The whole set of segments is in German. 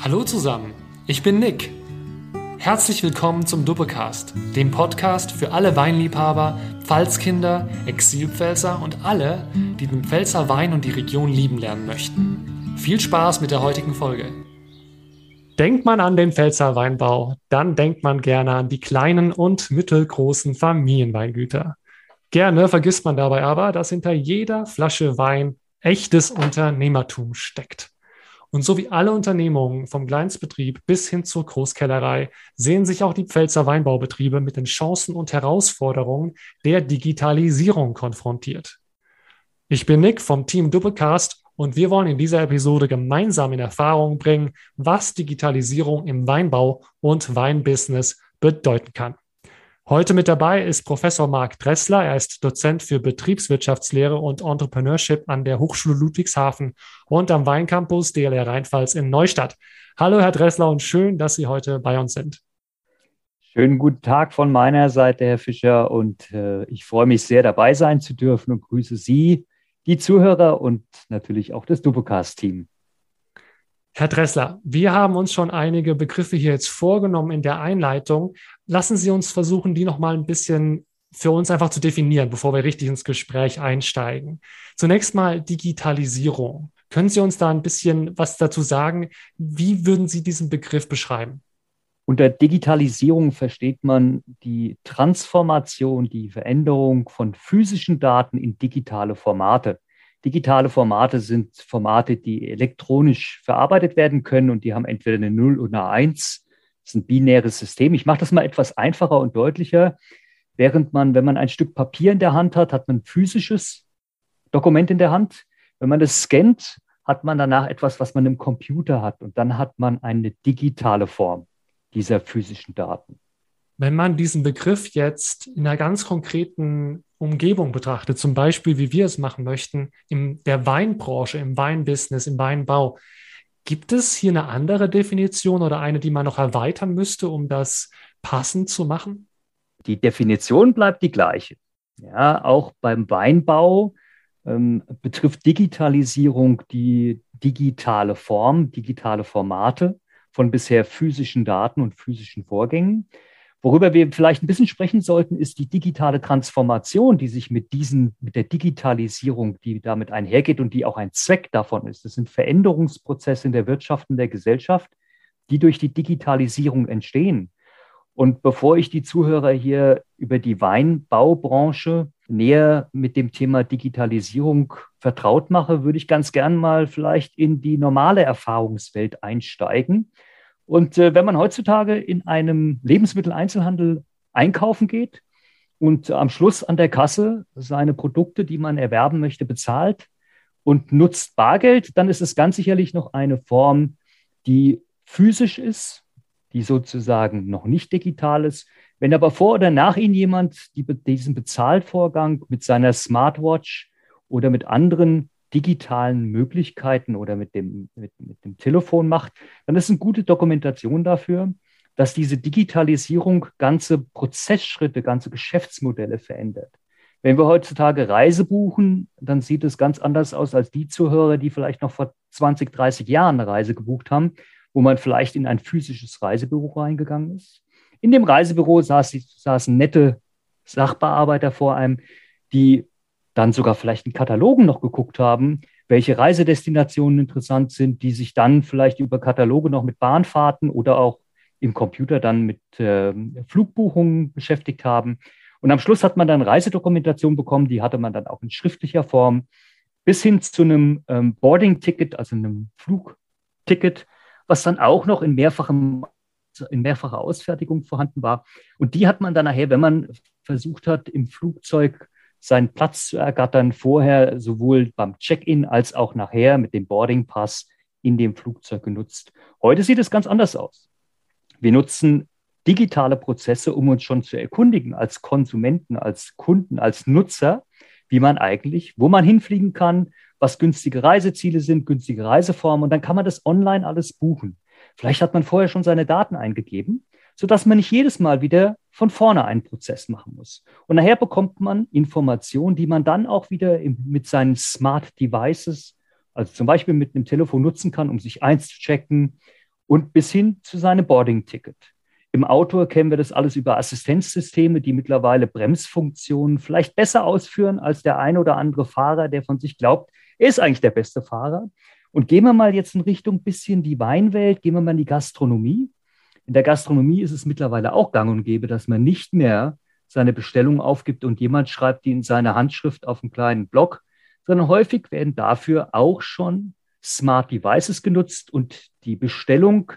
Hallo zusammen, ich bin Nick. Herzlich willkommen zum Duppecast, dem Podcast für alle Weinliebhaber, Pfalzkinder, Exilpfälzer und alle, die den Pfälzer Wein und die Region lieben lernen möchten. Viel Spaß mit der heutigen Folge. Denkt man an den Pfälzer Weinbau, dann denkt man gerne an die kleinen und mittelgroßen Familienweingüter. Gerne vergisst man dabei aber, dass hinter jeder Flasche Wein echtes Unternehmertum steckt. Und so wie alle Unternehmungen vom Kleinstbetrieb bis hin zur Großkellerei sehen sich auch die Pfälzer Weinbaubetriebe mit den Chancen und Herausforderungen der Digitalisierung konfrontiert. Ich bin Nick vom Team Doublecast und wir wollen in dieser Episode gemeinsam in Erfahrung bringen, was Digitalisierung im Weinbau und Weinbusiness bedeuten kann. Heute mit dabei ist Professor Marc Dressler. Er ist Dozent für Betriebswirtschaftslehre und Entrepreneurship an der Hochschule Ludwigshafen und am Weincampus DLR Rheinpfalz in Neustadt. Hallo, Herr Dressler, und schön, dass Sie heute bei uns sind. Schönen guten Tag von meiner Seite, Herr Fischer, und äh, ich freue mich sehr, dabei sein zu dürfen und grüße Sie, die Zuhörer und natürlich auch das Dupocast-Team. Herr Dressler, wir haben uns schon einige Begriffe hier jetzt vorgenommen in der Einleitung. Lassen Sie uns versuchen, die noch mal ein bisschen für uns einfach zu definieren, bevor wir richtig ins Gespräch einsteigen. Zunächst mal Digitalisierung. Können Sie uns da ein bisschen was dazu sagen? Wie würden Sie diesen Begriff beschreiben? Unter Digitalisierung versteht man die Transformation, die Veränderung von physischen Daten in digitale Formate. Digitale Formate sind Formate, die elektronisch verarbeitet werden können und die haben entweder eine 0 oder eine 1. Das ist ein binäres System. Ich mache das mal etwas einfacher und deutlicher. Während man, wenn man ein Stück Papier in der Hand hat, hat man ein physisches Dokument in der Hand. Wenn man das scannt, hat man danach etwas, was man im Computer hat. Und dann hat man eine digitale Form dieser physischen Daten. Wenn man diesen Begriff jetzt in einer ganz konkreten Umgebung betrachtet, zum Beispiel wie wir es machen möchten, in der Weinbranche, im Weinbusiness, im Weinbau, gibt es hier eine andere Definition oder eine, die man noch erweitern müsste, um das passend zu machen? Die Definition bleibt die gleiche. Ja, auch beim Weinbau ähm, betrifft Digitalisierung die digitale Form, digitale Formate von bisher physischen Daten und physischen Vorgängen. Worüber wir vielleicht ein bisschen sprechen sollten, ist die digitale Transformation, die sich mit diesen, mit der Digitalisierung, die damit einhergeht und die auch ein Zweck davon ist. Das sind Veränderungsprozesse in der Wirtschaft und der Gesellschaft, die durch die Digitalisierung entstehen. Und bevor ich die Zuhörer hier über die Weinbaubranche näher mit dem Thema Digitalisierung vertraut mache, würde ich ganz gern mal vielleicht in die normale Erfahrungswelt einsteigen und äh, wenn man heutzutage in einem Lebensmitteleinzelhandel einkaufen geht und am Schluss an der Kasse seine Produkte, die man erwerben möchte, bezahlt und nutzt Bargeld, dann ist es ganz sicherlich noch eine Form, die physisch ist, die sozusagen noch nicht digital ist. Wenn aber vor oder nach Ihnen jemand die, diesen Bezahlvorgang mit seiner Smartwatch oder mit anderen digitalen Möglichkeiten oder mit dem, mit, mit dem Telefon macht, dann ist eine gute Dokumentation dafür, dass diese Digitalisierung ganze Prozessschritte, ganze Geschäftsmodelle verändert. Wenn wir heutzutage Reise buchen, dann sieht es ganz anders aus als die Zuhörer, die vielleicht noch vor 20, 30 Jahren eine Reise gebucht haben, wo man vielleicht in ein physisches Reisebüro reingegangen ist. In dem Reisebüro saß, saßen nette Sachbearbeiter vor einem, die dann sogar vielleicht in Katalogen noch geguckt haben, welche Reisedestinationen interessant sind, die sich dann vielleicht über Kataloge noch mit Bahnfahrten oder auch im Computer dann mit äh, Flugbuchungen beschäftigt haben. Und am Schluss hat man dann Reisedokumentation bekommen, die hatte man dann auch in schriftlicher Form, bis hin zu einem ähm, Boarding-Ticket, also einem Flugticket, was dann auch noch in mehrfachem in mehrfacher Ausfertigung vorhanden war. Und die hat man dann nachher, wenn man versucht hat, im Flugzeug seinen Platz zu ergattern, vorher sowohl beim Check-in als auch nachher mit dem Boarding Pass in dem Flugzeug genutzt. Heute sieht es ganz anders aus. Wir nutzen digitale Prozesse, um uns schon zu erkundigen als Konsumenten, als Kunden, als Nutzer, wie man eigentlich, wo man hinfliegen kann, was günstige Reiseziele sind, günstige Reiseformen und dann kann man das online alles buchen. Vielleicht hat man vorher schon seine Daten eingegeben sodass man nicht jedes Mal wieder von vorne einen Prozess machen muss. Und nachher bekommt man Informationen, die man dann auch wieder mit seinen Smart Devices, also zum Beispiel mit einem Telefon nutzen kann, um sich einzuchecken und bis hin zu seinem Boarding-Ticket. Im Auto kennen wir das alles über Assistenzsysteme, die mittlerweile Bremsfunktionen vielleicht besser ausführen als der eine oder andere Fahrer, der von sich glaubt, er ist eigentlich der beste Fahrer. Und gehen wir mal jetzt in Richtung bisschen die Weinwelt, gehen wir mal in die Gastronomie. In der Gastronomie ist es mittlerweile auch gang und gäbe, dass man nicht mehr seine Bestellung aufgibt und jemand schreibt die in seine Handschrift auf einen kleinen Block, sondern häufig werden dafür auch schon Smart Devices genutzt und die Bestellung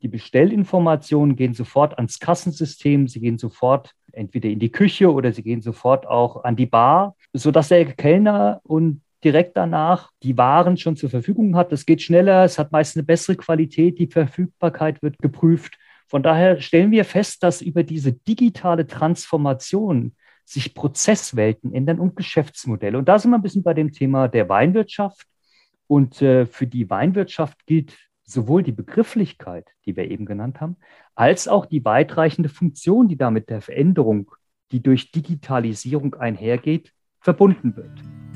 die Bestellinformationen gehen sofort ans Kassensystem, sie gehen sofort entweder in die Küche oder sie gehen sofort auch an die Bar, sodass der Kellner und direkt danach die Waren schon zur Verfügung hat. Das geht schneller, es hat meist eine bessere Qualität, die Verfügbarkeit wird geprüft. Von daher stellen wir fest, dass über diese digitale Transformation sich Prozesswelten ändern und Geschäftsmodelle. Und da sind wir ein bisschen bei dem Thema der Weinwirtschaft. Und äh, für die Weinwirtschaft gilt sowohl die Begrifflichkeit, die wir eben genannt haben, als auch die weitreichende Funktion, die damit der Veränderung, die durch Digitalisierung einhergeht, verbunden wird.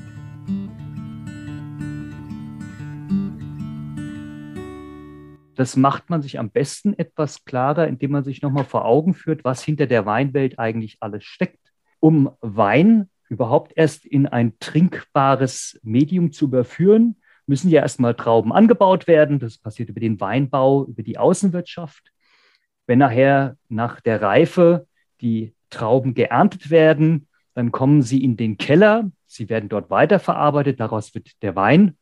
Das macht man sich am besten etwas klarer, indem man sich nochmal vor Augen führt, was hinter der Weinwelt eigentlich alles steckt. Um Wein überhaupt erst in ein trinkbares Medium zu überführen, müssen ja erstmal Trauben angebaut werden. Das passiert über den Weinbau, über die Außenwirtschaft. Wenn nachher nach der Reife die Trauben geerntet werden, dann kommen sie in den Keller. Sie werden dort weiterverarbeitet. Daraus wird der Wein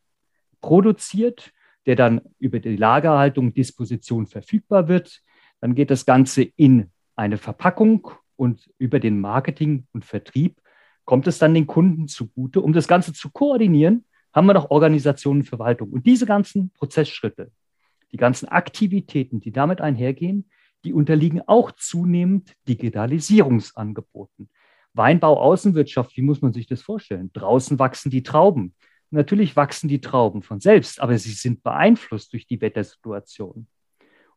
produziert, der dann über die Lagerhaltung, Disposition verfügbar wird. Dann geht das Ganze in eine Verpackung und über den Marketing und Vertrieb kommt es dann den Kunden zugute. Um das Ganze zu koordinieren, haben wir noch Organisation und Verwaltung. Und diese ganzen Prozessschritte, die ganzen Aktivitäten, die damit einhergehen, die unterliegen auch zunehmend Digitalisierungsangeboten. Weinbau, Außenwirtschaft, wie muss man sich das vorstellen? Draußen wachsen die Trauben. Natürlich wachsen die Trauben von selbst, aber sie sind beeinflusst durch die Wettersituation.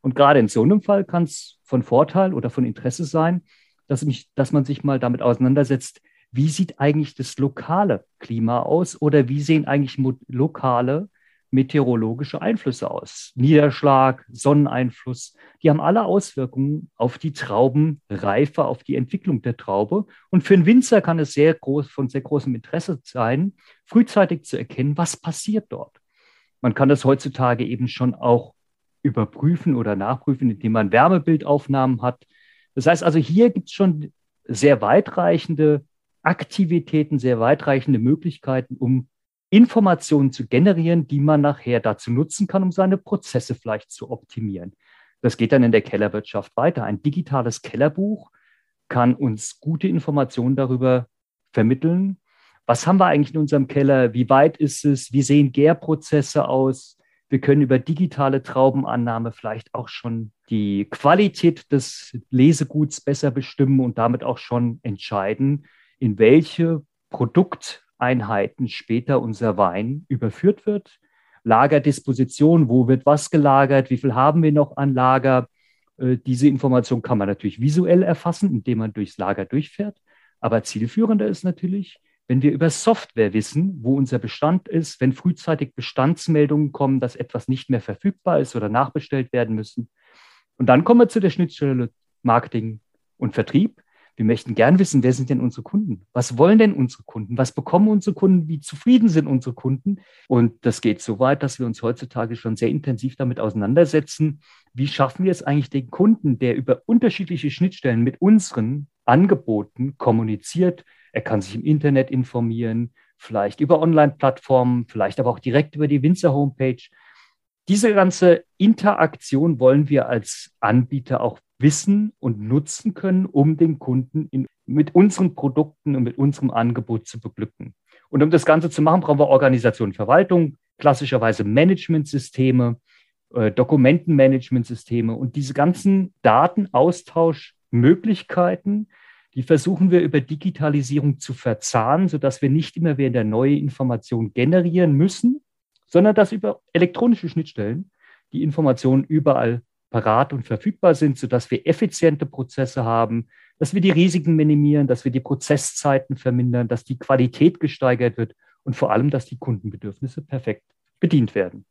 Und gerade in so einem Fall kann es von Vorteil oder von Interesse sein, dass, mich, dass man sich mal damit auseinandersetzt, wie sieht eigentlich das lokale Klima aus oder wie sehen eigentlich lokale meteorologische Einflüsse aus? Niederschlag, Sonneneinfluss, die haben alle Auswirkungen auf die Traubenreife, auf die Entwicklung der Traube. Und für einen Winzer kann es sehr groß, von sehr großem Interesse sein, frühzeitig zu erkennen, was passiert dort. Man kann das heutzutage eben schon auch überprüfen oder nachprüfen, indem man Wärmebildaufnahmen hat. Das heißt also, hier gibt es schon sehr weitreichende Aktivitäten, sehr weitreichende Möglichkeiten, um Informationen zu generieren, die man nachher dazu nutzen kann, um seine Prozesse vielleicht zu optimieren. Das geht dann in der Kellerwirtschaft weiter. Ein digitales Kellerbuch kann uns gute Informationen darüber vermitteln. Was haben wir eigentlich in unserem Keller? Wie weit ist es? Wie sehen Gärprozesse aus? Wir können über digitale Traubenannahme vielleicht auch schon die Qualität des Leseguts besser bestimmen und damit auch schon entscheiden, in welche Produkteinheiten später unser Wein überführt wird. Lagerdisposition, wo wird was gelagert, wie viel haben wir noch an Lager. Äh, diese Information kann man natürlich visuell erfassen, indem man durchs Lager durchfährt. Aber zielführender ist natürlich, wenn wir über Software wissen, wo unser Bestand ist, wenn frühzeitig Bestandsmeldungen kommen, dass etwas nicht mehr verfügbar ist oder nachbestellt werden müssen. Und dann kommen wir zu der Schnittstelle Marketing und Vertrieb. Wir möchten gern wissen, wer sind denn unsere Kunden? Was wollen denn unsere Kunden? Was bekommen unsere Kunden? Wie zufrieden sind unsere Kunden? Und das geht so weit, dass wir uns heutzutage schon sehr intensiv damit auseinandersetzen. Wie schaffen wir es eigentlich den Kunden, der über unterschiedliche Schnittstellen mit unseren Angeboten kommuniziert? Er kann sich im Internet informieren, vielleicht über Online-Plattformen, vielleicht aber auch direkt über die Winzer-Homepage. Diese ganze Interaktion wollen wir als Anbieter auch wissen und nutzen können, um den Kunden in, mit unseren Produkten und mit unserem Angebot zu beglücken. Und um das Ganze zu machen, brauchen wir Organisation, Verwaltung, klassischerweise Managementsysteme, äh, Dokumentenmanagementsysteme und diese ganzen Datenaustauschmöglichkeiten, die versuchen wir über Digitalisierung zu verzahnen, sodass wir nicht immer wieder neue Informationen generieren müssen, sondern dass über elektronische Schnittstellen die Informationen überall parat und verfügbar sind, sodass wir effiziente Prozesse haben, dass wir die Risiken minimieren, dass wir die Prozesszeiten vermindern, dass die Qualität gesteigert wird und vor allem, dass die Kundenbedürfnisse perfekt bedient werden.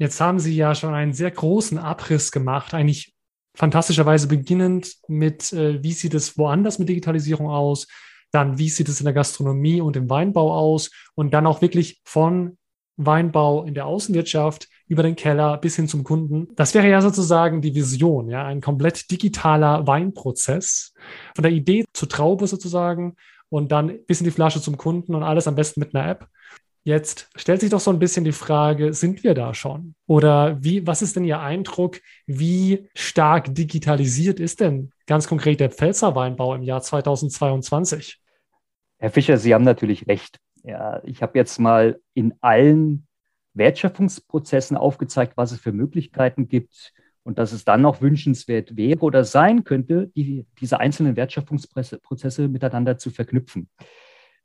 Jetzt haben Sie ja schon einen sehr großen Abriss gemacht, eigentlich fantastischerweise beginnend mit, äh, wie sieht es woanders mit Digitalisierung aus? Dann wie sieht es in der Gastronomie und im Weinbau aus und dann auch wirklich von Weinbau in der Außenwirtschaft über den Keller bis hin zum Kunden. Das wäre ja sozusagen die Vision, ja, ein komplett digitaler Weinprozess von der Idee zur Traube sozusagen und dann bis in die Flasche zum Kunden und alles am besten mit einer App. Jetzt stellt sich doch so ein bisschen die Frage, sind wir da schon? Oder wie, was ist denn Ihr Eindruck? Wie stark digitalisiert ist denn ganz konkret der Pfälzer Weinbau im Jahr 2022? Herr Fischer, Sie haben natürlich recht. Ja, ich habe jetzt mal in allen Wertschöpfungsprozessen aufgezeigt, was es für Möglichkeiten gibt und dass es dann noch wünschenswert wäre oder sein könnte, die, diese einzelnen Wertschöpfungsprozesse miteinander zu verknüpfen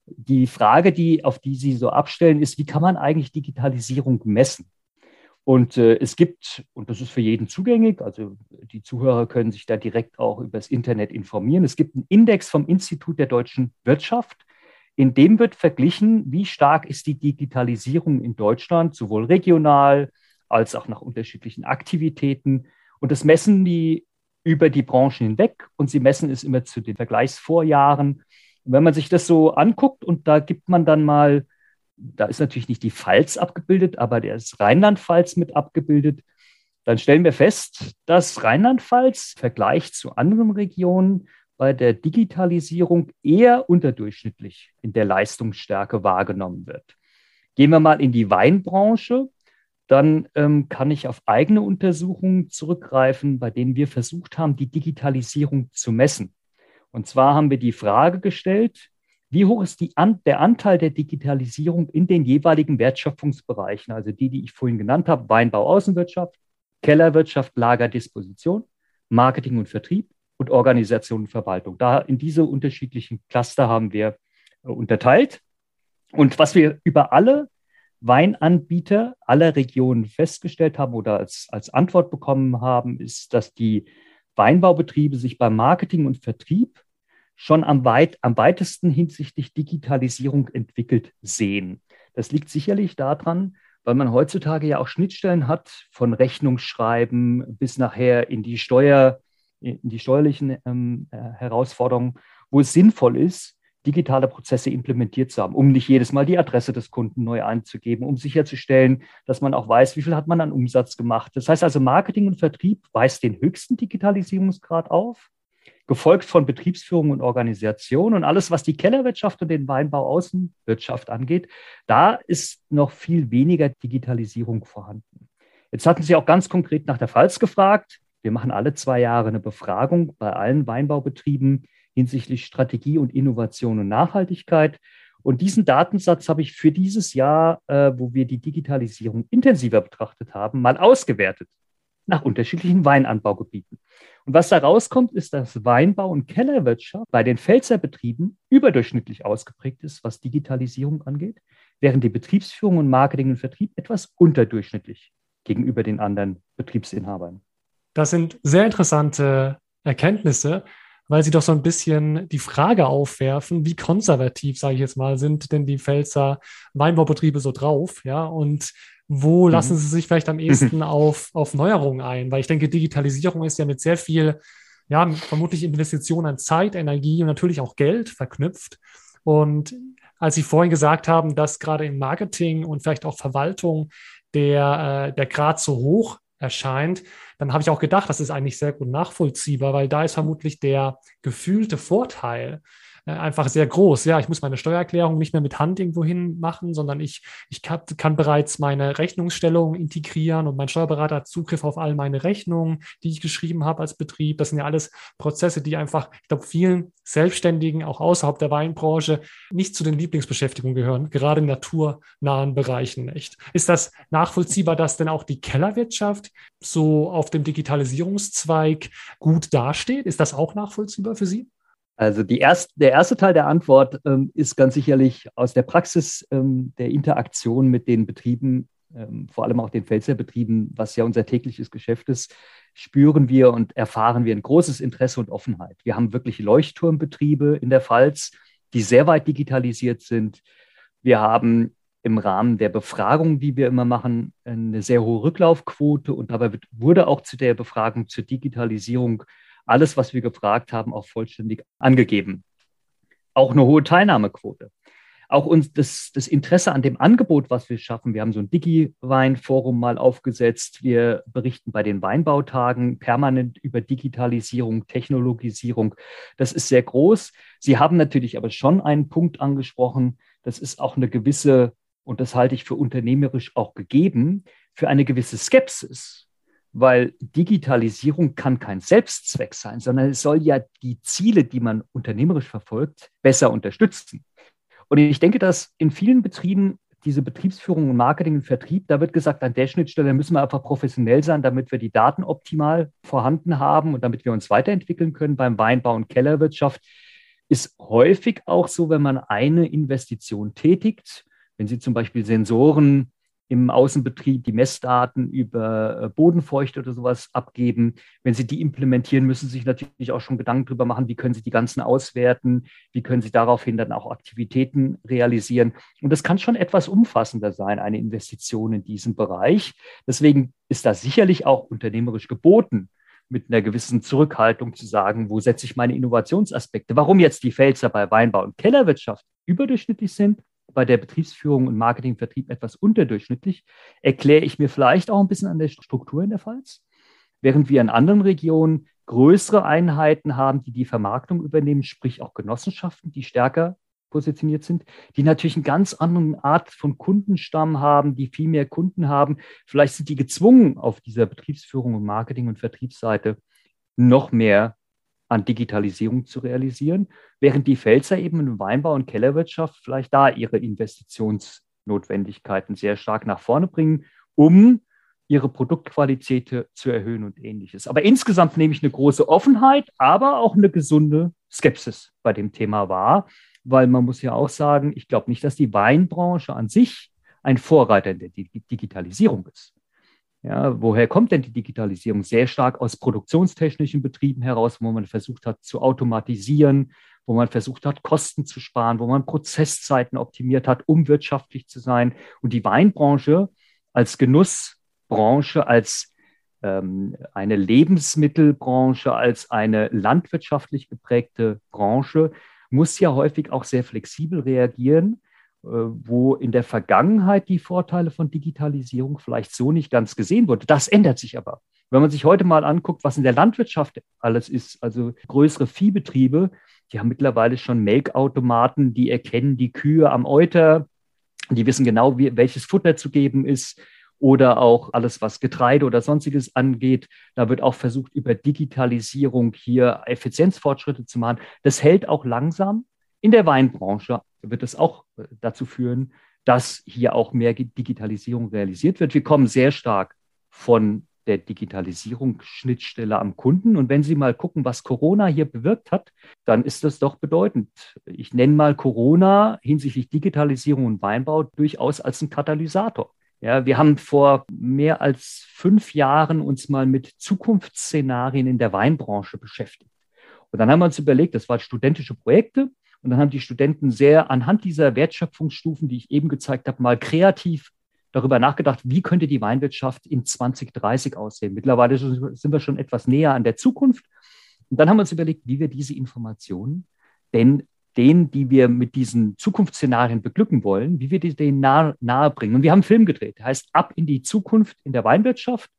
die Frage, die, auf die Sie so abstellen, ist, wie kann man eigentlich Digitalisierung messen? Und äh, es gibt, und das ist für jeden zugänglich, also die Zuhörer können sich da direkt auch über das Internet informieren, es gibt einen Index vom Institut der deutschen Wirtschaft, in dem wird verglichen, wie stark ist die Digitalisierung in Deutschland, sowohl regional als auch nach unterschiedlichen Aktivitäten. Und das messen die über die Branchen hinweg und sie messen es immer zu den Vergleichsvorjahren wenn man sich das so anguckt und da gibt man dann mal, da ist natürlich nicht die Pfalz abgebildet, aber der ist Rheinland-Pfalz mit abgebildet, dann stellen wir fest, dass Rheinland-Pfalz im Vergleich zu anderen Regionen bei der Digitalisierung eher unterdurchschnittlich in der Leistungsstärke wahrgenommen wird. Gehen wir mal in die Weinbranche, dann ähm, kann ich auf eigene Untersuchungen zurückgreifen, bei denen wir versucht haben, die Digitalisierung zu messen. Und zwar haben wir die Frage gestellt, wie hoch ist An der Anteil der Digitalisierung in den jeweiligen Wertschöpfungsbereichen, also die, die ich vorhin genannt habe, Weinbau, Außenwirtschaft, Kellerwirtschaft, Lagerdisposition, Marketing und Vertrieb und Organisation und Verwaltung. Da in diese unterschiedlichen Cluster haben wir äh, unterteilt. Und was wir über alle Weinanbieter aller Regionen festgestellt haben oder als, als Antwort bekommen haben, ist, dass die Weinbaubetriebe sich beim Marketing und Vertrieb schon am, weit, am weitesten hinsichtlich Digitalisierung entwickelt sehen. Das liegt sicherlich daran, weil man heutzutage ja auch Schnittstellen hat von Rechnungsschreiben bis nachher in die Steuer, in die steuerlichen ähm, äh, Herausforderungen, wo es sinnvoll ist, digitale Prozesse implementiert zu haben, um nicht jedes Mal die Adresse des Kunden neu einzugeben, um sicherzustellen, dass man auch weiß, wie viel hat man an Umsatz gemacht. Das heißt also, Marketing und Vertrieb weist den höchsten Digitalisierungsgrad auf, gefolgt von Betriebsführung und Organisation und alles, was die Kellerwirtschaft und den Weinbau Außenwirtschaft angeht, da ist noch viel weniger Digitalisierung vorhanden. Jetzt hatten Sie auch ganz konkret nach der Pfalz gefragt. Wir machen alle zwei Jahre eine Befragung bei allen Weinbaubetrieben hinsichtlich Strategie und Innovation und Nachhaltigkeit. Und diesen Datensatz habe ich für dieses Jahr, äh, wo wir die Digitalisierung intensiver betrachtet haben, mal ausgewertet nach unterschiedlichen Weinanbaugebieten. Und was da rauskommt, ist, dass Weinbau und Kellerwirtschaft bei den Pfälzer Betrieben überdurchschnittlich ausgeprägt ist, was Digitalisierung angeht, während die Betriebsführung und Marketing und Vertrieb etwas unterdurchschnittlich gegenüber den anderen Betriebsinhabern. Das sind sehr interessante Erkenntnisse weil sie doch so ein bisschen die Frage aufwerfen, wie konservativ, sage ich jetzt mal, sind denn die Pfälzer Weinbaubetriebe so drauf, ja, und wo mhm. lassen sie sich vielleicht am ehesten auf, auf Neuerungen ein? Weil ich denke, Digitalisierung ist ja mit sehr viel, ja, vermutlich Investitionen an Zeit, Energie und natürlich auch Geld verknüpft. Und als Sie vorhin gesagt haben, dass gerade im Marketing und vielleicht auch Verwaltung der, äh, der Grad so hoch erscheint, dann habe ich auch gedacht, das ist eigentlich sehr gut nachvollziehbar, weil da ist vermutlich der gefühlte Vorteil einfach sehr groß. Ja, ich muss meine Steuererklärung nicht mehr mit Hand irgendwo hin machen, sondern ich, ich kann, kann bereits meine Rechnungsstellung integrieren und mein Steuerberater hat Zugriff auf all meine Rechnungen, die ich geschrieben habe als Betrieb. Das sind ja alles Prozesse, die einfach, ich glaube, vielen Selbstständigen, auch außerhalb der Weinbranche, nicht zu den Lieblingsbeschäftigungen gehören, gerade in naturnahen Bereichen nicht. Ist das nachvollziehbar, dass denn auch die Kellerwirtschaft so auf dem Digitalisierungszweig gut dasteht? Ist das auch nachvollziehbar für Sie? Also erst, der erste Teil der Antwort ähm, ist ganz sicherlich aus der Praxis ähm, der Interaktion mit den Betrieben, ähm, vor allem auch den Pfälzerbetrieben, was ja unser tägliches Geschäft ist, spüren wir und erfahren wir ein großes Interesse und Offenheit. Wir haben wirklich Leuchtturmbetriebe in der Pfalz, die sehr weit digitalisiert sind. Wir haben im Rahmen der Befragung, die wir immer machen, eine sehr hohe Rücklaufquote und dabei wird, wurde auch zu der Befragung zur Digitalisierung alles, was wir gefragt haben, auch vollständig angegeben. Auch eine hohe Teilnahmequote auch uns das, das Interesse an dem Angebot, was wir schaffen. Wir haben so ein Digi-Wein-Forum mal aufgesetzt. Wir berichten bei den Weinbautagen permanent über Digitalisierung, Technologisierung. Das ist sehr groß. Sie haben natürlich aber schon einen Punkt angesprochen. Das ist auch eine gewisse, und das halte ich für unternehmerisch auch gegeben, für eine gewisse Skepsis weil Digitalisierung kann kein Selbstzweck sein, sondern es soll ja die Ziele, die man unternehmerisch verfolgt, besser unterstützen. Und ich denke, dass in vielen Betrieben diese Betriebsführung und Marketing und Vertrieb, da wird gesagt, an der Schnittstelle müssen wir einfach professionell sein, damit wir die Daten optimal vorhanden haben und damit wir uns weiterentwickeln können beim Weinbau und Kellerwirtschaft. Ist häufig auch so, wenn man eine Investition tätigt, wenn Sie zum Beispiel Sensoren im Außenbetrieb die Messdaten über äh, Bodenfeuchte oder sowas abgeben. Wenn Sie die implementieren, müssen Sie sich natürlich auch schon Gedanken darüber machen, wie können Sie die ganzen auswerten, wie können Sie daraufhin dann auch Aktivitäten realisieren. Und das kann schon etwas umfassender sein, eine Investition in diesem Bereich. Deswegen ist das sicherlich auch unternehmerisch geboten, mit einer gewissen Zurückhaltung zu sagen, wo setze ich meine Innovationsaspekte? Warum jetzt die Pfälzer bei Weinbau und Kellerwirtschaft überdurchschnittlich sind bei der Betriebsführung und Marketingvertrieb etwas unterdurchschnittlich, erkläre ich mir vielleicht auch ein bisschen an der Struktur in der Pfalz. Während wir in anderen Regionen größere Einheiten haben, die die Vermarktung übernehmen, sprich auch Genossenschaften, die stärker positioniert sind, die natürlich eine ganz andere Art von Kundenstamm haben, die viel mehr Kunden haben. Vielleicht sind die gezwungen, auf dieser Betriebsführung und Marketing- und Vertriebsseite noch mehr an Digitalisierung zu realisieren, während die Pfälzer eben in Weinbau und Kellerwirtschaft vielleicht da ihre Investitionsnotwendigkeiten sehr stark nach vorne bringen, um ihre Produktqualität zu erhöhen und ähnliches. Aber insgesamt nehme ich eine große Offenheit, aber auch eine gesunde Skepsis bei dem Thema wahr, weil man muss ja auch sagen, ich glaube nicht, dass die Weinbranche an sich ein Vorreiter in der Digitalisierung ist. Ja, woher kommt denn die Digitalisierung? Sehr stark aus produktionstechnischen Betrieben heraus, wo man versucht hat zu automatisieren, wo man versucht hat, Kosten zu sparen, wo man Prozesszeiten optimiert hat, um wirtschaftlich zu sein. Und die Weinbranche als Genussbranche, als ähm, eine Lebensmittelbranche, als eine landwirtschaftlich geprägte Branche muss ja häufig auch sehr flexibel reagieren wo in der Vergangenheit die Vorteile von Digitalisierung vielleicht so nicht ganz gesehen wurde. Das ändert sich aber. Wenn man sich heute mal anguckt, was in der Landwirtschaft alles ist, also größere Viehbetriebe, die haben mittlerweile schon Melkautomaten, die erkennen die Kühe am Euter, die wissen genau, wie, welches Futter zu geben ist oder auch alles, was Getreide oder sonstiges angeht. Da wird auch versucht, über Digitalisierung hier Effizienzfortschritte zu machen. Das hält auch langsam. In der Weinbranche wird es auch äh, dazu führen, dass hier auch mehr Digitalisierung realisiert wird. Wir kommen sehr stark von der Digitalisierungsschnittstelle am Kunden. Und wenn Sie mal gucken, was Corona hier bewirkt hat, dann ist das doch bedeutend. Ich nenne mal Corona hinsichtlich Digitalisierung und Weinbau durchaus als ein Katalysator. Ja, wir haben vor mehr als fünf Jahren uns mal mit Zukunftsszenarien in der Weinbranche beschäftigt. Und dann haben wir uns überlegt, das waren studentische Projekte. Und dann haben die Studenten sehr anhand dieser Wertschöpfungsstufen, die ich eben gezeigt habe, mal kreativ darüber nachgedacht, wie könnte die Weinwirtschaft in 2030 aussehen. Mittlerweile sind wir schon etwas näher an der Zukunft. Und dann haben wir uns überlegt, wie wir diese Informationen denn denen, die wir mit diesen Zukunftsszenarien beglücken wollen, wie wir die denen nahe, nahe bringen. Und wir haben einen Film gedreht, der heißt Ab in die Zukunft in der Weinwirtschaft.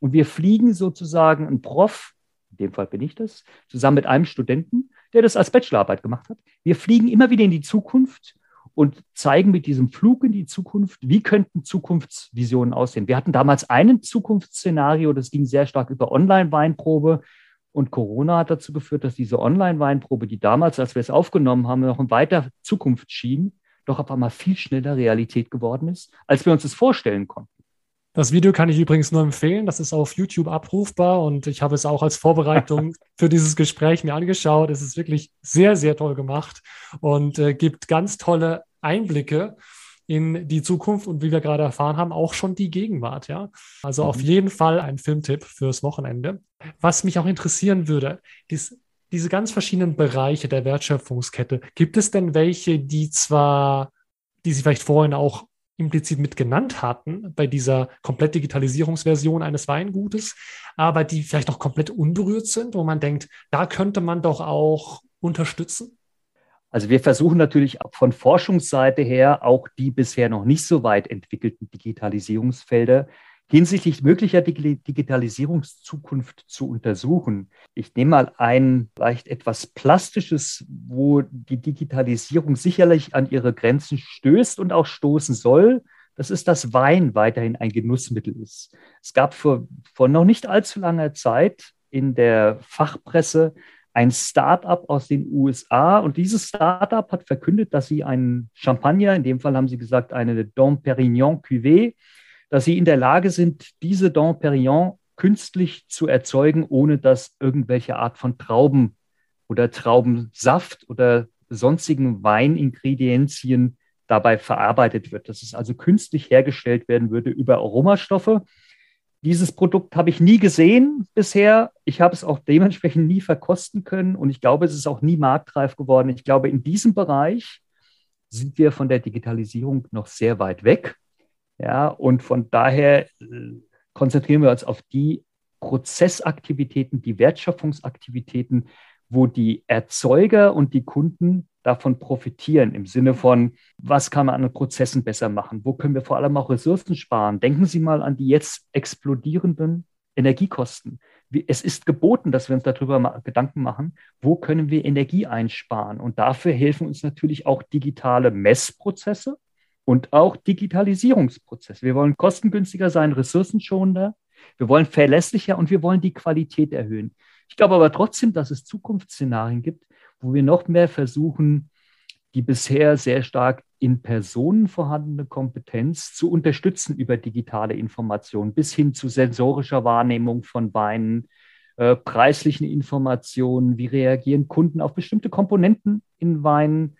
Und wir fliegen sozusagen ein Prof, in dem Fall bin ich das, zusammen mit einem Studenten der das als Bachelorarbeit gemacht hat. Wir fliegen immer wieder in die Zukunft und zeigen mit diesem Flug in die Zukunft, wie könnten Zukunftsvisionen aussehen. Wir hatten damals ein Zukunftsszenario, das ging sehr stark über Online-Weinprobe. Und Corona hat dazu geführt, dass diese Online-Weinprobe, die damals, als wir es aufgenommen haben, noch in weiter Zukunft schien, doch auf einmal viel schneller Realität geworden ist, als wir uns das vorstellen konnten. Das Video kann ich übrigens nur empfehlen. Das ist auf YouTube abrufbar und ich habe es auch als Vorbereitung für dieses Gespräch mir angeschaut. Es ist wirklich sehr, sehr toll gemacht und äh, gibt ganz tolle Einblicke in die Zukunft und wie wir gerade erfahren haben, auch schon die Gegenwart. Ja, also mhm. auf jeden Fall ein Filmtipp fürs Wochenende. Was mich auch interessieren würde, ist diese ganz verschiedenen Bereiche der Wertschöpfungskette. Gibt es denn welche, die zwar, die Sie vielleicht vorhin auch implizit mit genannt hatten bei dieser komplett Digitalisierungsversion eines Weingutes, aber die vielleicht noch komplett unberührt sind, wo man denkt, da könnte man doch auch unterstützen? Also wir versuchen natürlich von Forschungsseite her auch die bisher noch nicht so weit entwickelten Digitalisierungsfelder hinsichtlich möglicher Digitalisierungszukunft zu untersuchen. Ich nehme mal ein vielleicht etwas Plastisches, wo die Digitalisierung sicherlich an ihre Grenzen stößt und auch stoßen soll. Das ist, dass Wein weiterhin ein Genussmittel ist. Es gab vor, vor noch nicht allzu langer Zeit in der Fachpresse ein Startup aus den USA und dieses Startup hat verkündet, dass sie einen Champagner, in dem Fall haben sie gesagt, eine Dom Perignon Cuvée, dass sie in der Lage sind, diese Dom Perignon künstlich zu erzeugen, ohne dass irgendwelche Art von Trauben oder Traubensaft oder sonstigen Weiningredienzien dabei verarbeitet wird. Dass es also künstlich hergestellt werden würde über Aromastoffe. Dieses Produkt habe ich nie gesehen bisher. Ich habe es auch dementsprechend nie verkosten können und ich glaube, es ist auch nie marktreif geworden. Ich glaube, in diesem Bereich sind wir von der Digitalisierung noch sehr weit weg. Ja, und von daher äh, konzentrieren wir uns auf die Prozessaktivitäten, die Wertschöpfungsaktivitäten, wo die Erzeuger und die Kunden davon profitieren im Sinne von, was kann man an den Prozessen besser machen? Wo können wir vor allem auch Ressourcen sparen? Denken Sie mal an die jetzt explodierenden Energiekosten. Es ist geboten, dass wir uns darüber Gedanken machen, wo können wir Energie einsparen? Und dafür helfen uns natürlich auch digitale Messprozesse, und auch Digitalisierungsprozess. Wir wollen kostengünstiger sein, ressourcenschonender, wir wollen verlässlicher und wir wollen die Qualität erhöhen. Ich glaube aber trotzdem, dass es Zukunftsszenarien gibt, wo wir noch mehr versuchen, die bisher sehr stark in Personen vorhandene Kompetenz zu unterstützen über digitale Informationen bis hin zu sensorischer Wahrnehmung von Weinen, äh, preislichen Informationen, wie reagieren Kunden auf bestimmte Komponenten in Weinen,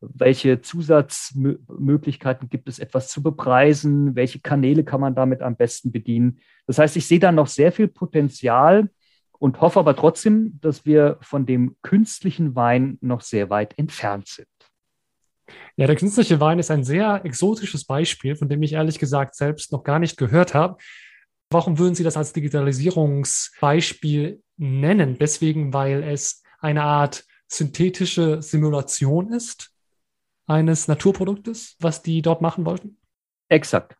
welche Zusatzmöglichkeiten gibt es, etwas zu bepreisen? Welche Kanäle kann man damit am besten bedienen? Das heißt, ich sehe da noch sehr viel Potenzial und hoffe aber trotzdem, dass wir von dem künstlichen Wein noch sehr weit entfernt sind. Ja, der künstliche Wein ist ein sehr exotisches Beispiel, von dem ich ehrlich gesagt selbst noch gar nicht gehört habe. Warum würden Sie das als Digitalisierungsbeispiel nennen? Deswegen, weil es eine Art synthetische Simulation ist eines Naturproduktes, was die dort machen wollten? Exakt.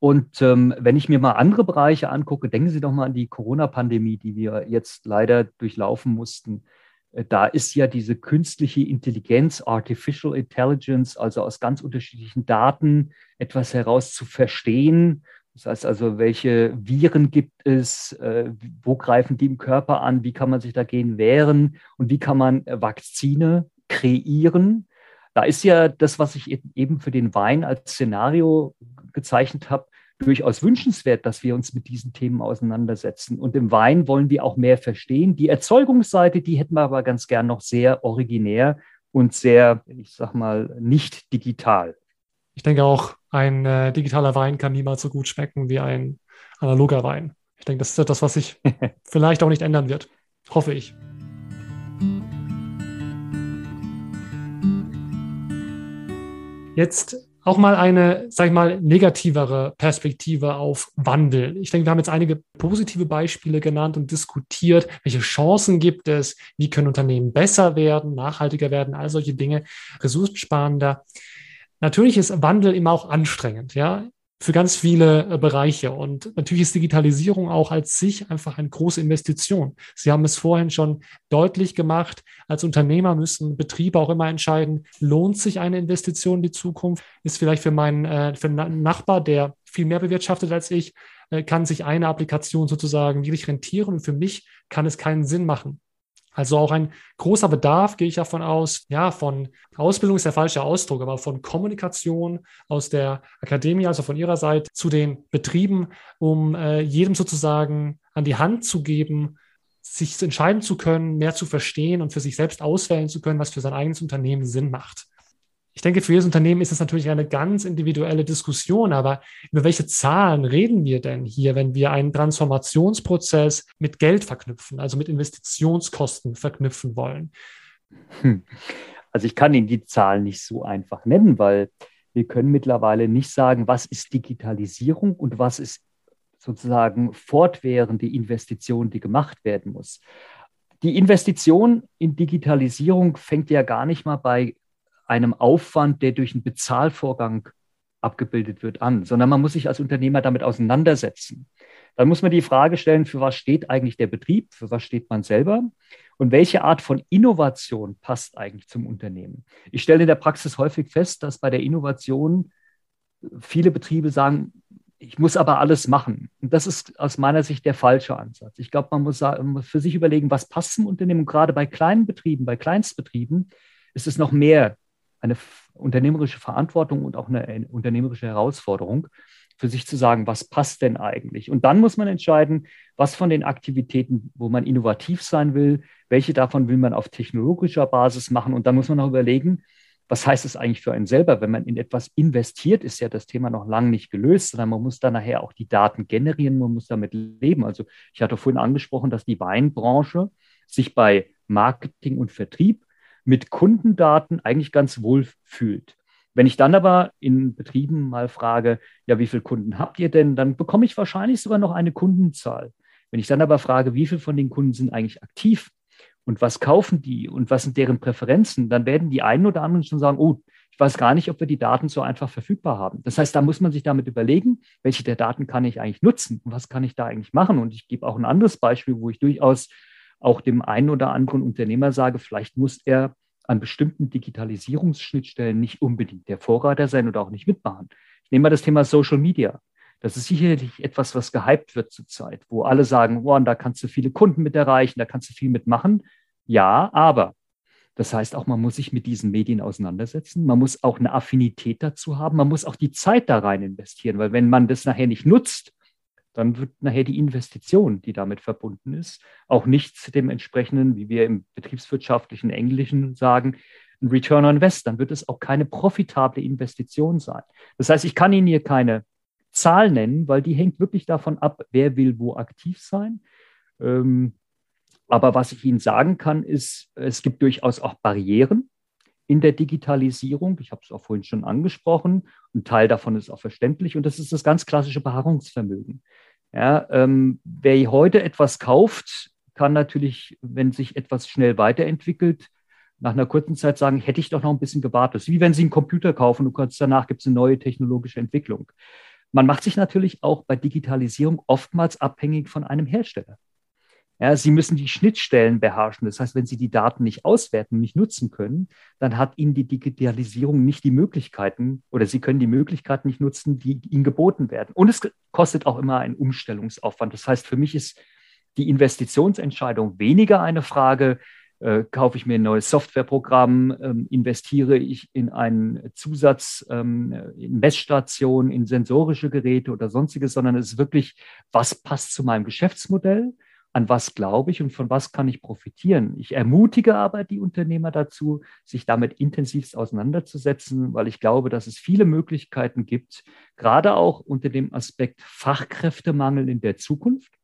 Und ähm, wenn ich mir mal andere Bereiche angucke, denken Sie doch mal an die Corona-Pandemie, die wir jetzt leider durchlaufen mussten. Äh, da ist ja diese künstliche Intelligenz, Artificial Intelligence, also aus ganz unterschiedlichen Daten etwas heraus zu verstehen. Das heißt also, welche Viren gibt es, äh, wo greifen die im Körper an, wie kann man sich dagegen wehren und wie kann man äh, Vakzine kreieren da ist ja das, was ich eben für den Wein als Szenario gezeichnet habe, durchaus wünschenswert, dass wir uns mit diesen Themen auseinandersetzen. Und im Wein wollen wir auch mehr verstehen. Die Erzeugungsseite, die hätten wir aber ganz gern noch sehr originär und sehr, ich sag mal, nicht digital. Ich denke auch, ein äh, digitaler Wein kann niemals so gut schmecken wie ein analoger Wein. Ich denke, das ist etwas, was sich vielleicht auch nicht ändern wird. Hoffe ich. Jetzt auch mal eine, sag ich mal, negativere Perspektive auf Wandel. Ich denke, wir haben jetzt einige positive Beispiele genannt und diskutiert, welche Chancen gibt es, wie können Unternehmen besser werden, nachhaltiger werden, all solche Dinge, ressourcensparender. Natürlich ist Wandel immer auch anstrengend, ja für ganz viele äh, Bereiche. Und natürlich ist Digitalisierung auch als sich einfach eine große Investition. Sie haben es vorhin schon deutlich gemacht. Als Unternehmer müssen Betriebe auch immer entscheiden, lohnt sich eine Investition in die Zukunft? Ist vielleicht für meinen äh, für einen Nachbar, der viel mehr bewirtschaftet als ich, äh, kann sich eine Applikation sozusagen wirklich rentieren und für mich kann es keinen Sinn machen. Also auch ein großer Bedarf, gehe ich davon aus, ja, von Ausbildung ist der falsche Ausdruck, aber von Kommunikation aus der Akademie, also von Ihrer Seite zu den Betrieben, um äh, jedem sozusagen an die Hand zu geben, sich entscheiden zu können, mehr zu verstehen und für sich selbst auswählen zu können, was für sein eigenes Unternehmen Sinn macht. Ich denke, für jedes Unternehmen ist es natürlich eine ganz individuelle Diskussion, aber über welche Zahlen reden wir denn hier, wenn wir einen Transformationsprozess mit Geld verknüpfen, also mit Investitionskosten verknüpfen wollen? Hm. Also ich kann Ihnen die Zahlen nicht so einfach nennen, weil Wir können mittlerweile nicht sagen, was ist Digitalisierung und was ist sozusagen fortwährende Investition, die gemacht werden muss. Die Investition in Digitalisierung fängt ja gar nicht mal bei einem Aufwand, der durch einen Bezahlvorgang abgebildet wird, an, sondern man muss sich als Unternehmer damit auseinandersetzen. Dann muss man die Frage stellen, für was steht eigentlich der Betrieb, für was steht man selber und welche Art von Innovation passt eigentlich zum Unternehmen. Ich stelle in der Praxis häufig fest, dass bei der Innovation viele Betriebe sagen, ich muss aber alles machen. Und das ist aus meiner Sicht der falsche Ansatz. Ich glaube, man muss für sich überlegen, was passt zum Unternehmen. Und gerade bei kleinen Betrieben, bei Kleinstbetrieben ist es noch mehr eine unternehmerische Verantwortung und auch eine, unternehmerische Herausforderung, für sich zu sagen, was passt denn eigentlich? Und dann muss man entscheiden, was von den Aktivitäten, wo man innovativ sein will, welche davon will man auf technologischer Basis machen. Und dann muss man auch überlegen, was heißt es eigentlich für einen selber? Wenn man in etwas investiert, ist ja das Thema noch lange nicht gelöst, sondern man muss dann nachher auch die Daten generieren, man muss damit leben. Also ich hatte vorhin angesprochen, dass die Weinbranche sich bei Marketing und Vertrieb mit Kundendaten eigentlich ganz wohl fühlt. Wenn ich dann aber in Betrieben mal frage, ja, wie viele Kunden habt ihr denn, dann bekomme ich wahrscheinlich sogar noch eine Kundenzahl. Wenn ich dann aber frage, wie viele von den Kunden sind eigentlich aktiv, und was kaufen die und was sind deren Präferenzen, dann werden die einen oder anderen schon sagen, oh, ich weiß gar nicht, ob wir die Daten so einfach verfügbar haben. Das heißt, da muss man sich damit überlegen, welche der Daten kann ich eigentlich nutzen und was kann ich da eigentlich machen. Und ich gebe auch ein anderes Beispiel, wo ich durchaus auch dem einen oder anderen Unternehmer sage, vielleicht muss er an bestimmten Digitalisierungsschnittstellen nicht unbedingt der Vorreiter sein oder auch nicht mitmachen. Ich nehme mal das Thema Social Media. Das ist sicherlich etwas, was gehypt wird zurzeit, wo alle sagen, oh, da kannst du viele Kunden mit erreichen, da kannst du viel mitmachen. Ja, aber das heißt auch, man muss sich mit diesen Medien auseinandersetzen. Man muss auch eine Affinität dazu haben. Man muss auch die Zeit da rein investieren, weil wenn man das nachher nicht nutzt, dann wird nachher die Investition, die damit verbunden ist, auch nicht dem entsprechenden, wie wir im betriebswirtschaftlichen Englischen sagen, ein Return on Invest. Dann wird es auch keine profitable Investition sein. Das heißt, ich kann Ihnen hier keine Zahl nennen, weil die hängt wirklich davon ab, wer will wo aktiv sein. Ähm, aber was ich Ihnen sagen kann, ist, es gibt durchaus auch Barrieren in der Digitalisierung. Ich habe es auch vorhin schon angesprochen. Ein Teil davon ist auch verständlich und das ist das ganz klassische Beharrungsvermögen. Ja, ähm, wer heute etwas kauft, kann natürlich, wenn sich etwas schnell weiterentwickelt, nach einer kurzen Zeit sagen, hätte ich doch noch ein bisschen gewartet. Wie wenn Sie einen Computer kaufen und kurz danach gibt es eine neue technologische Entwicklung. Man macht sich natürlich auch bei Digitalisierung oftmals abhängig von einem Hersteller. Ja, Sie müssen die Schnittstellen beherrschen. Das heißt, wenn Sie die Daten nicht auswerten, nicht nutzen können, dann hat Ihnen die Digitalisierung nicht die Möglichkeiten oder Sie können die Möglichkeiten nicht nutzen, die Ihnen geboten werden. Und es kostet auch immer einen Umstellungsaufwand. Das heißt, für mich ist die Investitionsentscheidung weniger eine Frage, äh, kaufe ich mir ein neues Softwareprogramm, ähm, investiere ich in einen Zusatz, ähm, in Messstationen, in sensorische Geräte oder sonstiges, sondern es ist wirklich, was passt zu meinem Geschäftsmodell? An was glaube ich und von was kann ich profitieren? Ich ermutige aber die Unternehmer dazu, sich damit intensivst auseinanderzusetzen, weil ich glaube, dass es viele Möglichkeiten gibt, gerade auch unter dem Aspekt Fachkräftemangel in der Zukunft,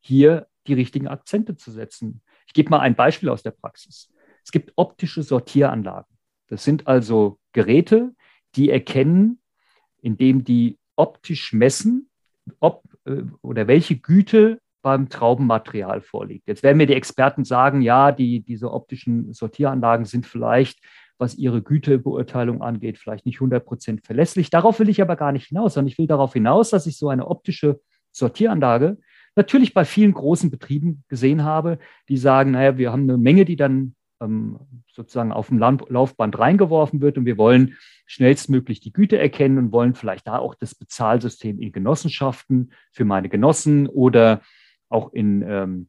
hier die richtigen Akzente zu setzen. Ich gebe mal ein Beispiel aus der Praxis. Es gibt optische Sortieranlagen. Das sind also Geräte, die erkennen, indem die optisch messen, ob äh, oder welche Güte beim Traubenmaterial vorliegt. Jetzt werden mir die Experten sagen, ja, die, diese optischen Sortieranlagen sind vielleicht, was ihre Gütebeurteilung angeht, vielleicht nicht 100 Prozent verlässlich. Darauf will ich aber gar nicht hinaus, sondern ich will darauf hinaus, dass ich so eine optische Sortieranlage natürlich bei vielen großen Betrieben gesehen habe, die sagen, naja, wir haben eine Menge, die dann ähm, sozusagen auf dem Laufband reingeworfen wird und wir wollen schnellstmöglich die Güte erkennen und wollen vielleicht da auch das Bezahlsystem in Genossenschaften für meine Genossen oder auch in, ähm,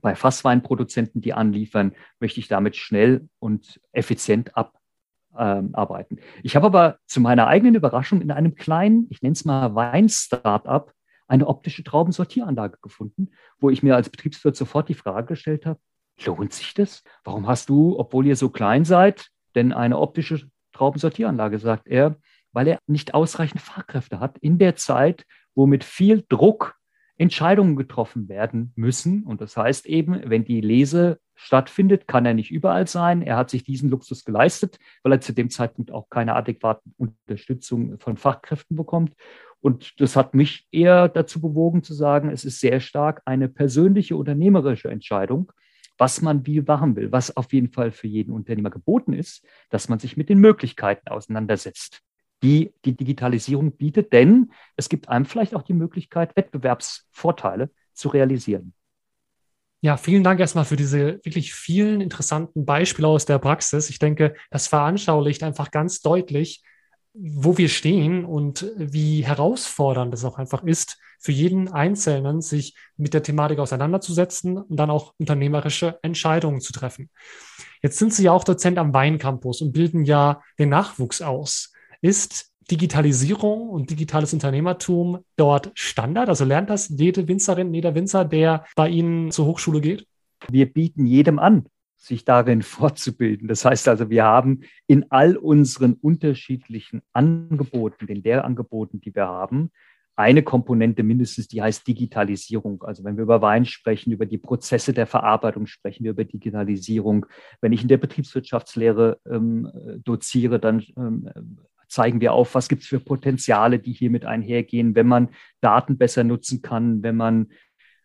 bei Fassweinproduzenten, die anliefern, möchte ich damit schnell und effizient abarbeiten. Ähm, ich habe aber zu meiner eigenen Überraschung in einem kleinen, ich nenne es mal Wein-Startup, eine optische Traubensortieranlage gefunden, wo ich mir als Betriebswirt sofort die Frage gestellt habe, lohnt sich das? Warum hast du, obwohl ihr so klein seid, denn eine optische Traubensortieranlage, sagt er, weil er nicht ausreichend Fachkräfte hat in der Zeit, wo mit viel Druck Entscheidungen getroffen werden müssen. Und das heißt eben, wenn die Lese stattfindet, kann er nicht überall sein. Er hat sich diesen Luxus geleistet, weil er zu dem Zeitpunkt auch keine adäquate Unterstützung von Fachkräften bekommt. Und das hat mich eher dazu bewogen zu sagen, es ist sehr stark eine persönliche unternehmerische Entscheidung, was man wie machen will, was auf jeden Fall für jeden Unternehmer geboten ist, dass man sich mit den Möglichkeiten auseinandersetzt, die die Digitalisierung bietet. Denn es gibt einem vielleicht auch die Möglichkeit, Wettbewerbsvorteile zu realisieren. Ja, vielen Dank erstmal für diese wirklich vielen interessanten Beispiele aus der Praxis. Ich denke, das veranschaulicht einfach ganz deutlich, wo wir stehen und wie herausfordernd es auch einfach ist, für jeden Einzelnen sich mit der Thematik auseinanderzusetzen und dann auch unternehmerische Entscheidungen zu treffen. Jetzt sind Sie ja auch Dozent am Weincampus und bilden ja den Nachwuchs aus. Ist Digitalisierung und digitales Unternehmertum dort Standard? Also lernt das jede Winzerin, jeder Winzer, der bei Ihnen zur Hochschule geht? Wir bieten jedem an, sich darin fortzubilden. Das heißt also, wir haben in all unseren unterschiedlichen Angeboten, den Lehrangeboten, die wir haben, eine Komponente mindestens, die heißt Digitalisierung. Also wenn wir über Wein sprechen, über die Prozesse der Verarbeitung sprechen wir über Digitalisierung. Wenn ich in der Betriebswirtschaftslehre ähm, doziere, dann ähm, zeigen wir auf, was gibt es für Potenziale, die hier mit einhergehen, wenn man Daten besser nutzen kann, wenn man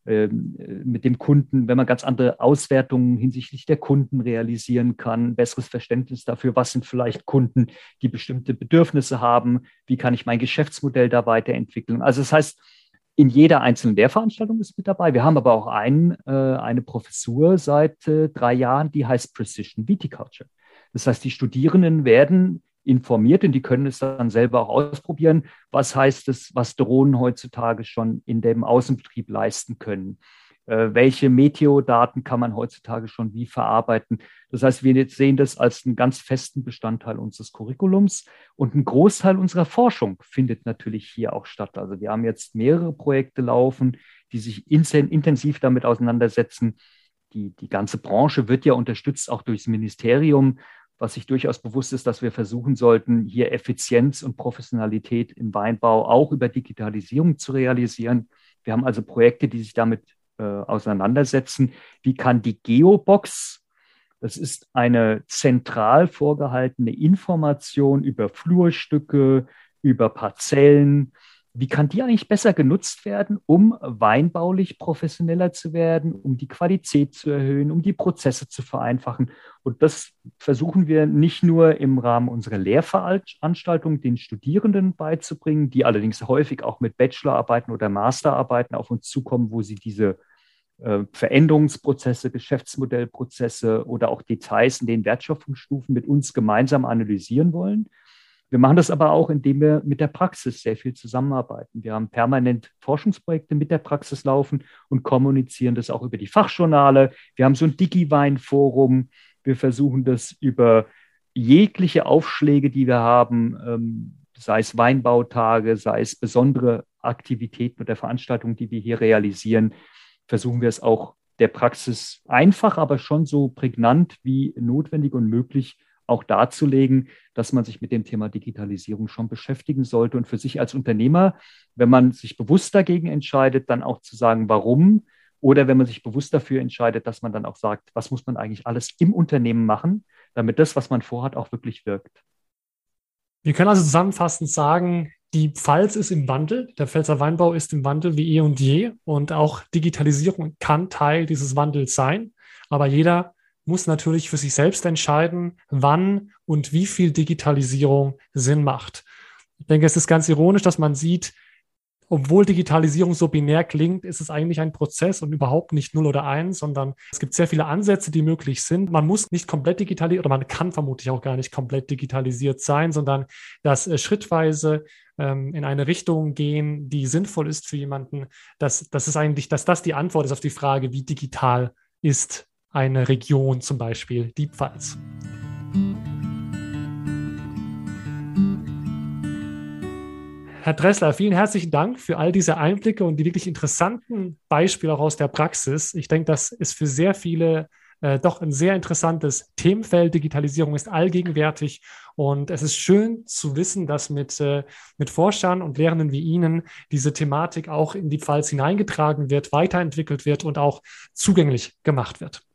ähm, mit dem Kunden, wenn man ganz andere Auswertungen hinsichtlich der Kunden realisieren kann, besseres Verständnis dafür, was sind vielleicht Kunden, die bestimmte Bedürfnisse haben, wie kann ich mein Geschäftsmodell da weiterentwickeln. Also das heißt, in jeder einzelnen Lehrveranstaltung ist mit dabei. Wir haben aber auch ein, äh, eine Professur seit äh, drei Jahren, die heißt Precision Viticulture. Das heißt, die Studierenden werden informiert und die können es dann selber auch ausprobieren. Was heißt es, was Drohnen heutzutage schon in dem Außenbetrieb leisten können? Äh, welche Meteodaten kann man heutzutage schon wie verarbeiten? Das heißt, wir sehen das als einen ganz festen Bestandteil unseres Curriculums und ein Großteil unserer Forschung findet natürlich hier auch statt. Also wir haben jetzt mehrere Projekte laufen, die sich intensiv damit auseinandersetzen. Die, die ganze Branche wird ja unterstützt auch durchs Ministerium was sich durchaus bewusst ist, dass wir versuchen sollten, hier Effizienz und Professionalität im Weinbau auch über Digitalisierung zu realisieren. Wir haben also Projekte, die sich damit äh, auseinandersetzen. Wie kann die Geobox, das ist eine zentral vorgehaltene Information über Flurstücke, über Parzellen, wie kann die eigentlich besser genutzt werden, um weinbaulich professioneller zu werden, um die Qualität zu erhöhen, um die Prozesse zu vereinfachen? Und das versuchen wir nicht nur im Rahmen unserer Lehrveranstaltung den Studierenden beizubringen, die allerdings häufig auch mit Bachelorarbeiten oder Masterarbeiten auf uns zukommen, wo sie diese äh, Veränderungsprozesse, Geschäftsmodellprozesse oder auch Details in den Wertschöpfungsstufen mit uns gemeinsam analysieren wollen wir machen das aber auch, indem wir mit der Praxis sehr viel zusammenarbeiten. Wir haben permanent Forschungsprojekte mit der Praxis laufen und kommunizieren das auch über die Fachjournale. Wir haben so ein Digiwein-Forum. Wir versuchen das über jegliche Aufschläge, die wir haben, ähm, sei es Weinbautage, sei es besondere Aktivitäten oder Veranstaltungen, die wir hier realisieren, versuchen wir es auch der Praxis einfach, aber schon so prägnant wie notwendig und möglich auch darzulegen, dass man sich mit dem Thema Digitalisierung schon beschäftigen sollte und für sich als Unternehmer, wenn man sich bewusst dagegen entscheidet, dann auch zu sagen, warum? Oder wenn man sich bewusst dafür entscheidet, dass man dann auch sagt, was muss man eigentlich alles im Unternehmen machen, damit das, was man vorhat, auch wirklich wirkt. Wir können also zusammenfassend sagen, die Pfalz ist im Wandel, der Pfälzer Weinbau ist im Wandel wie eh und je. Und auch Digitalisierung kann Teil dieses Wandels sein, aber jeder muss natürlich für sich selbst entscheiden, wann und wie viel Digitalisierung Sinn macht. Ich denke, es ist ganz ironisch, dass man sieht, obwohl Digitalisierung so binär klingt, ist es eigentlich ein Prozess und überhaupt nicht 0 oder 1, sondern es gibt sehr viele Ansätze, die möglich sind. Man muss nicht komplett digitalisiert oder man kann vermutlich auch gar nicht komplett digitalisiert sein, sondern das äh, schrittweise ähm, in eine Richtung gehen, die sinnvoll ist für jemanden. Das, das ist eigentlich, dass das die Antwort ist auf die Frage, wie digital ist eine Region, zum Beispiel die Pfalz. Herr Dressler, vielen herzlichen Dank für all diese Einblicke und die wirklich interessanten Beispiele auch aus der Praxis. Ich denke, das ist für sehr viele äh, doch ein sehr interessantes Themenfeld. Digitalisierung ist allgegenwärtig und es ist schön zu wissen, dass mit, äh, mit Forschern und Lehrenden wie Ihnen diese Thematik auch in die Pfalz hineingetragen wird, weiterentwickelt wird und auch zugänglich gemacht wird.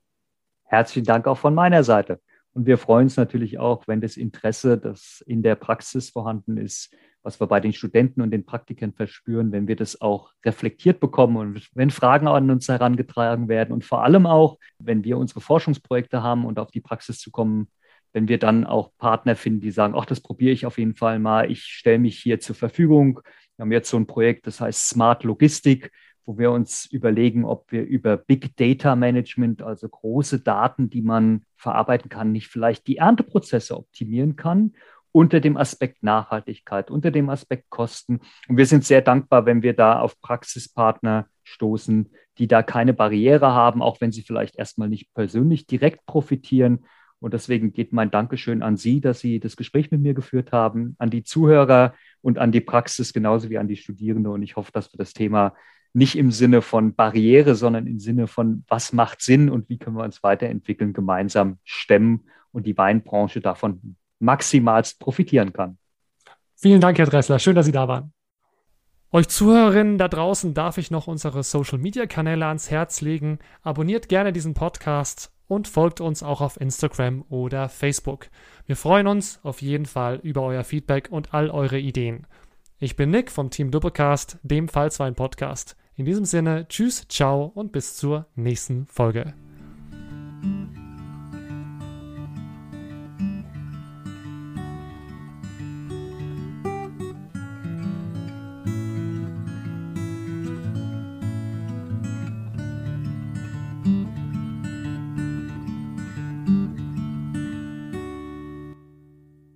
Herzlichen Dank auch von meiner Seite. Und wir freuen uns natürlich auch, wenn das Interesse, das in der Praxis vorhanden ist, was wir bei den Studenten und den Praktikern verspüren, wenn wir das auch reflektiert bekommen und wenn Fragen an uns herangetragen werden und vor allem auch, wenn wir unsere Forschungsprojekte haben und auf die Praxis zu kommen, wenn wir dann auch Partner finden, die sagen, ach, das probiere ich auf jeden Fall mal, ich stelle mich hier zur Verfügung. Wir haben jetzt so ein Projekt, das heißt Smart Logistik, wo wir uns überlegen, ob wir über Big Data Management, also große Daten, die man verarbeiten kann, nicht vielleicht die Ernteprozesse optimieren kann unter dem Aspekt Nachhaltigkeit, unter dem Aspekt Kosten. Und wir sind sehr dankbar, wenn wir da auf Praxispartner stoßen, die da keine Barriere haben, auch wenn sie vielleicht erstmal nicht persönlich direkt profitieren. Und deswegen geht mein Dankeschön an Sie, dass Sie das Gespräch mit mir geführt haben, an die Zuhörer und an die Praxis genauso wie an die Studierende. Und ich hoffe, dass wir das Thema nicht im Sinne von Barriere, sondern im Sinne von, was macht Sinn und wie können wir uns weiterentwickeln, gemeinsam stemmen und die Weinbranche davon maximalst profitieren kann. Vielen Dank, Herr Dressler. Schön, dass Sie da waren. Euch Zuhörerinnen da draußen darf ich noch unsere Social Media Kanäle ans Herz legen. Abonniert gerne diesen Podcast und folgt uns auch auf Instagram oder Facebook. Wir freuen uns auf jeden Fall über euer Feedback und all eure Ideen. Ich bin Nick vom Team Doppelcast, dem Fallswein Podcast. In diesem Sinne, tschüss, ciao und bis zur nächsten Folge.